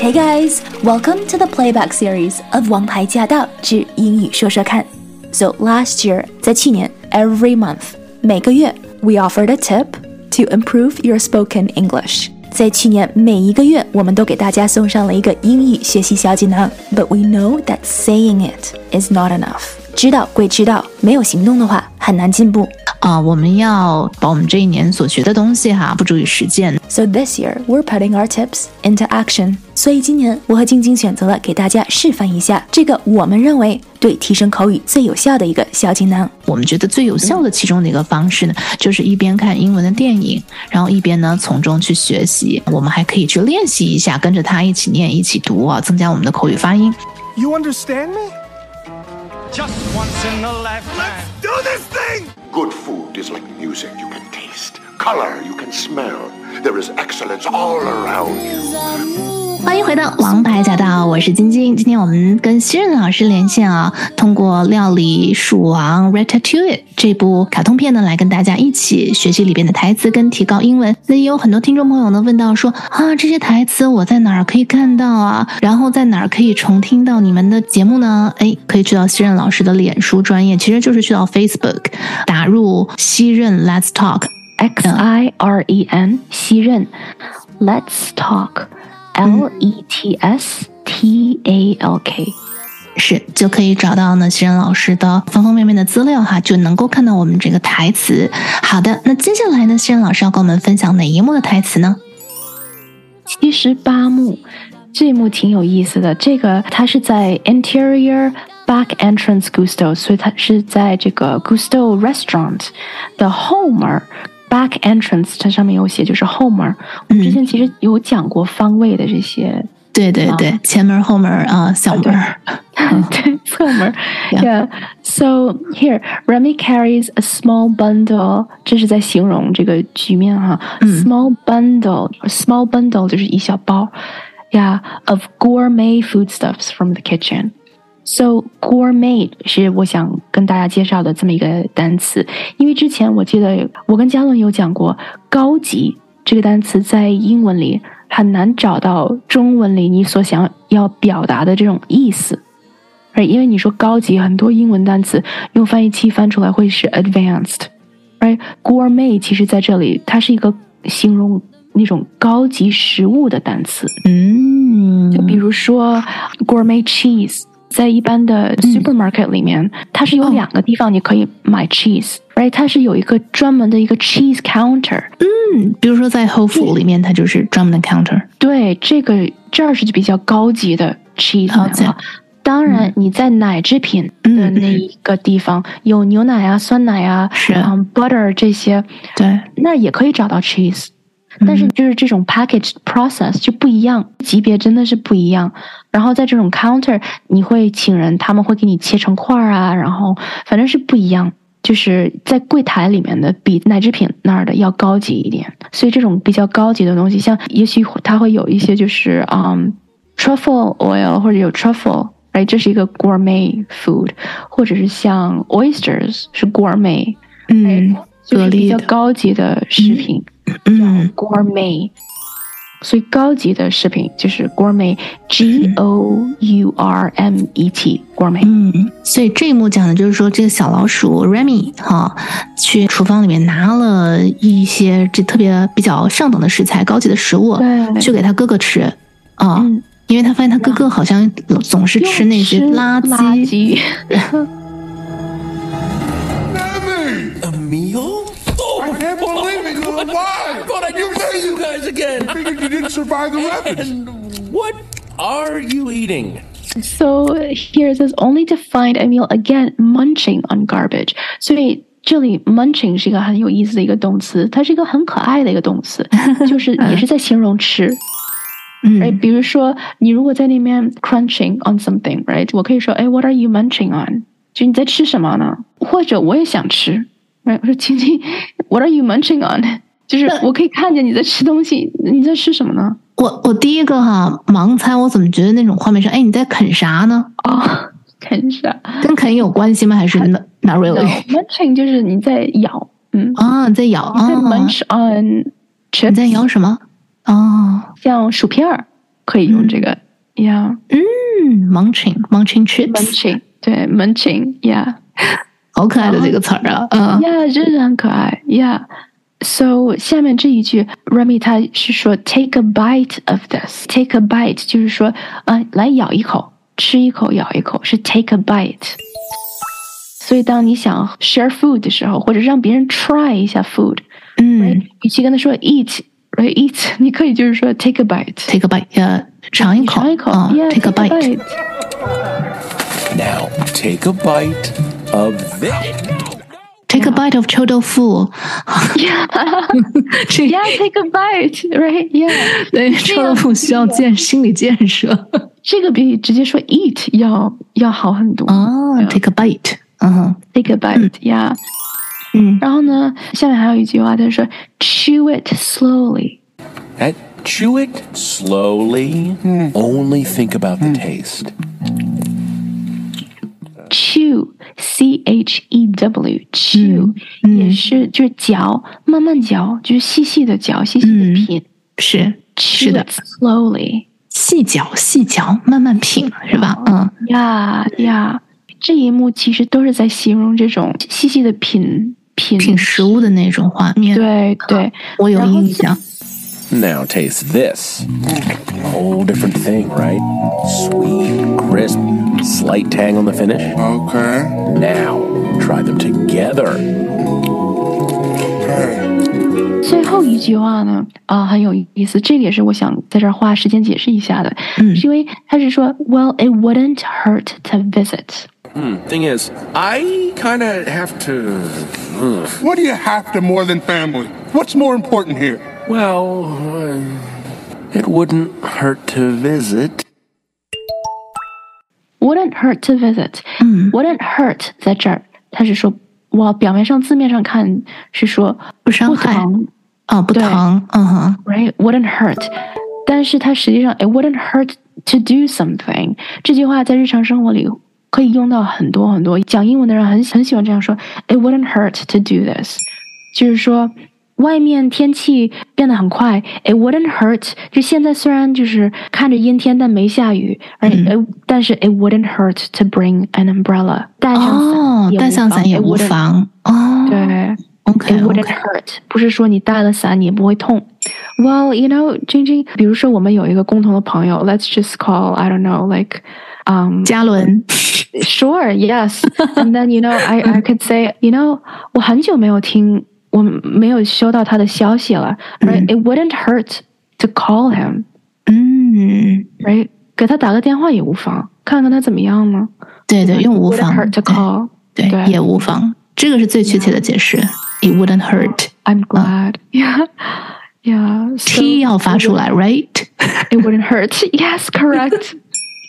Hey guys, welcome to the playback series of《王牌驾到之英语说说看》。So last year，在去年，every month，每个月，we offered a tip to improve your spoken English。在去年每一个月，我们都给大家送上了一个英语学习小锦囊。But we know that saying it is not enough。 知道归知道，没有行动的话，很难进步。啊，我们要把我们这一年所学的东西哈，付诸于实践。So this year we're putting our tips into action。所以今年我和晶晶选择了给大家示范一下这个我们认为对提升口语最有效的一个小锦囊。我们觉得最有效的其中的一个方式呢，就是一边看英文的电影，然后一边呢从中去学习。我们还可以去练习一下，跟着他一起念、一起读啊，增加我们的口语发音。You understand me? Just once in a lifetime. Do this thing! Good food is like music you can taste, color you can smell. There is excellence all around you. 欢迎回到《王牌驾到》，我是晶晶。今天我们跟新任老师连线啊，通过《料理鼠王 Ratatouille》这部卡通片呢，来跟大家一起学习里边的台词，跟提高英文。那也有很多听众朋友呢问到说啊，这些台词我在哪儿可以看到啊？然后在哪儿可以重听到你们的节目呢？哎，可以去到西任老师的脸书专业，其实就是去到 Facebook，打入西任 Let's Talk X I R E N 西任 Let's Talk。L E T S T A L K，是就可以找到呢，西仁老师的方方面面的资料哈，就能够看到我们这个台词。好的，那接下来呢，西仁老师要跟我们分享哪一幕的台词呢？七十八幕，这一幕挺有意思的。这个它是在 Interior Back Entrance Gusto，所以它是在这个 Gusto Restaurant 的后门。Back entrance，它上面有写，就是后门。我们之前其实有讲过方位的这些，对对对，前门、后门啊，小门，对，侧门。Yeah. So here, Remy carries a small bundle，这是在形容这个局面哈。Small bundle，small bundle 就是一小包，Yeah，of gourmet foodstuffs from the kitchen。 So gourmet 是我想跟大家介绍的这么一个单词，因为之前我记得我跟嘉伦有讲过，高级这个单词在英文里很难找到中文里你所想要表达的这种意思，而因为你说高级，很多英文单词用翻译器翻出来会是 advanced，而 gourmet 其实在这里它是一个形容那种高级食物的单词，嗯，就比如说 gourmet cheese。在一般的 supermarket 里面，它是有两个地方你可以买 cheese，right？它是有一个专门的一个 cheese counter。嗯，比如说在 Whole Food 里面，它就是专门的 counter。对，这个这儿是比较高级的 cheese。当然，你在奶制品的那一个地方有牛奶啊、酸奶啊、是 butter 这些，对，那也可以找到 cheese。但是就是这种 package process 就不一样，级别真的是不一样。然后在这种 counter，你会请人，他们会给你切成块儿啊，然后反正是不一样。就是在柜台里面的比奶制品那儿的要高级一点。所以这种比较高级的东西，像也许它会有一些就是嗯 truffle oil 或者有 truffle，哎，这是一个 gourmet food，或者是像 oysters 是 gourmet，嗯，就是比较高级的食品。嗯，gourmet，所以高级的食品就是 gourmet，G O U R M E T，gourmet。嗯，所以这一幕讲的就是说，这个小老鼠 Remy 哈，去厨房里面拿了一些这特别比较上等的食材、高级的食物，去给他哥哥吃啊，因为他发现他哥哥好像总是吃那些垃圾。survive the rapids. What are you eating? So here is only to find Emile again munching on garbage. 所以这里 munching 是一个很有意思的一个动词，它是一个很可爱的一个动词，就是也是在形容吃。right，比如说你如果在那边 crunching on something，right，我可以说，哎，What are you munching on？就你在吃什么呢？或者我也想吃，right？我说，亲亲，What are you munching on？就是我可以看见你在吃东西，你在吃什么呢？我我第一个哈盲猜，我怎么觉得那种画面上，哎，你在啃啥呢？哦，啃啥？跟啃有关系吗？还是 not really？munching 就是你在咬，嗯，啊，你在咬啊？munch on 你在咬什么？哦，像薯片儿可以用这个，yeah 嗯，munching，munching chips，munching，对 munching，yeah 好可爱的这个词儿啊，嗯 yeah，真的很可爱，yeah。So 下面这一句，Remy 他是说 take a bite of this，take a bite 就是说啊、来咬一口，吃一口，咬一口，是 take a bite。所以当你想 share food 的时候，或者让别人 try 一下 food，嗯与其跟他说 eat，right eat，你可以就是说 take a bite， ，take a bite，呃，尝一口，尝一口啊，yeah ，take a bite， bite。 Now take a bite of this. take a bite of 臭豆腐，这 Yeah, take a bite, right? Yeah，对臭豆腐需要建心理建设这个比直接说 eat 要要好很多。哦，take a bite，嗯哼， Take a bite, yeah。嗯然后呢，下面还有一句话，他说 chew it slowly。 And chew it slowly. Only think about the taste. C h e w, chew 嗯也是就是嚼，慢慢嚼，就是细细的嚼，细细的品。是是的 it，slowly。细嚼细嚼，慢慢品是吧？嗯，呀呀，这一幕其实都是在形容这种细细的品品品食物的那种画面，对对，我有印象。Now taste this. Whole different thing, right? Sweet, crisp, slight tang on the finish. Okay. Now try them together. Hey. 最后一句话呢，啊、很有意思，这个也是我想在这儿花时间解释一下的，嗯是因为他是说，Well, it wouldn't hurt to visit。 Hmm, thing is, I kind of have to. ugh. What do you have to more than family? What's more important here? Well, uh, it wouldn't hurt to visit. Wouldn't hurt to visit。嗯 Wouldn't hurt 在这儿，他是说，哇，表面上字面上看是说不不伤害疼哦，不对疼，嗯哼， ，right? Wouldn't hurt，但是它实际上，it wouldn't hurt to do something。这句话在日常生活里可以用到很多很多。讲英文的人很很喜欢这样说，it wouldn't hurt to do this，就是说。外面天气 变得很快，it wouldn't hurt。就现在虽然就是看着阴天，但没下雨，而、嗯但是 it wouldn't hurt to bring an umbrella，带上伞，哦带上伞也无 it wouldn't- 妨哦。对。 ，OK It wouldn't OK， hurt，不是说你带了伞你也不会痛。Well, you know, 晶晶，比如说我们有一个共同的朋友，Let's just call I don't know, like, um, 嘉伦， sure, yes. And then you know, I I could say, you know, 我很久没有听， 我没有收到他的消息了。Right? It wouldn't hurt to call him. 嗯， Right? 给他打个电话也无妨，看看他怎么样呢？对对，用无 Wouldn't 妨， hurt to 对 call. 对，对也无妨，这个是最确切的解释。It wouldn't hurt。 I'm glad. Yeah. Yeah. So- T 要发出来，right？ It wouldn't hurt. Yes, correct.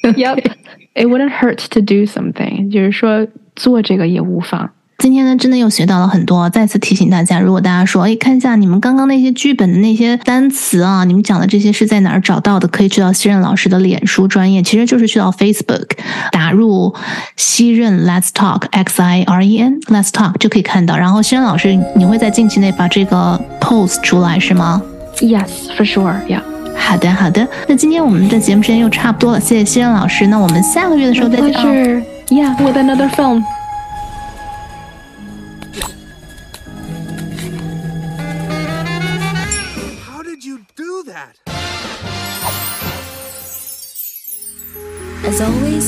Yep. It wouldn't hurt to do something. 就是说做这个也无妨。 今天呢，真的又学到了很多。再次提醒大家，如果大家说，哎，看一下你们刚刚那些剧本的那些单词啊，你们讲的这些是在哪儿找到的？可以去到西任老师的脸书专业，其实就是去到 Facebook 打入西任 Let's Talk X I R E N Let's Talk 就可以看到。然后西任老师，你会在近期内把这个 post 出来是吗？Yes, for sure. Yeah. 好的，好的。那今天我们的节目时间又差不多了，谢谢西任老师。那我们下个月的时候再见啊。Pleasure. Yeah, with another film.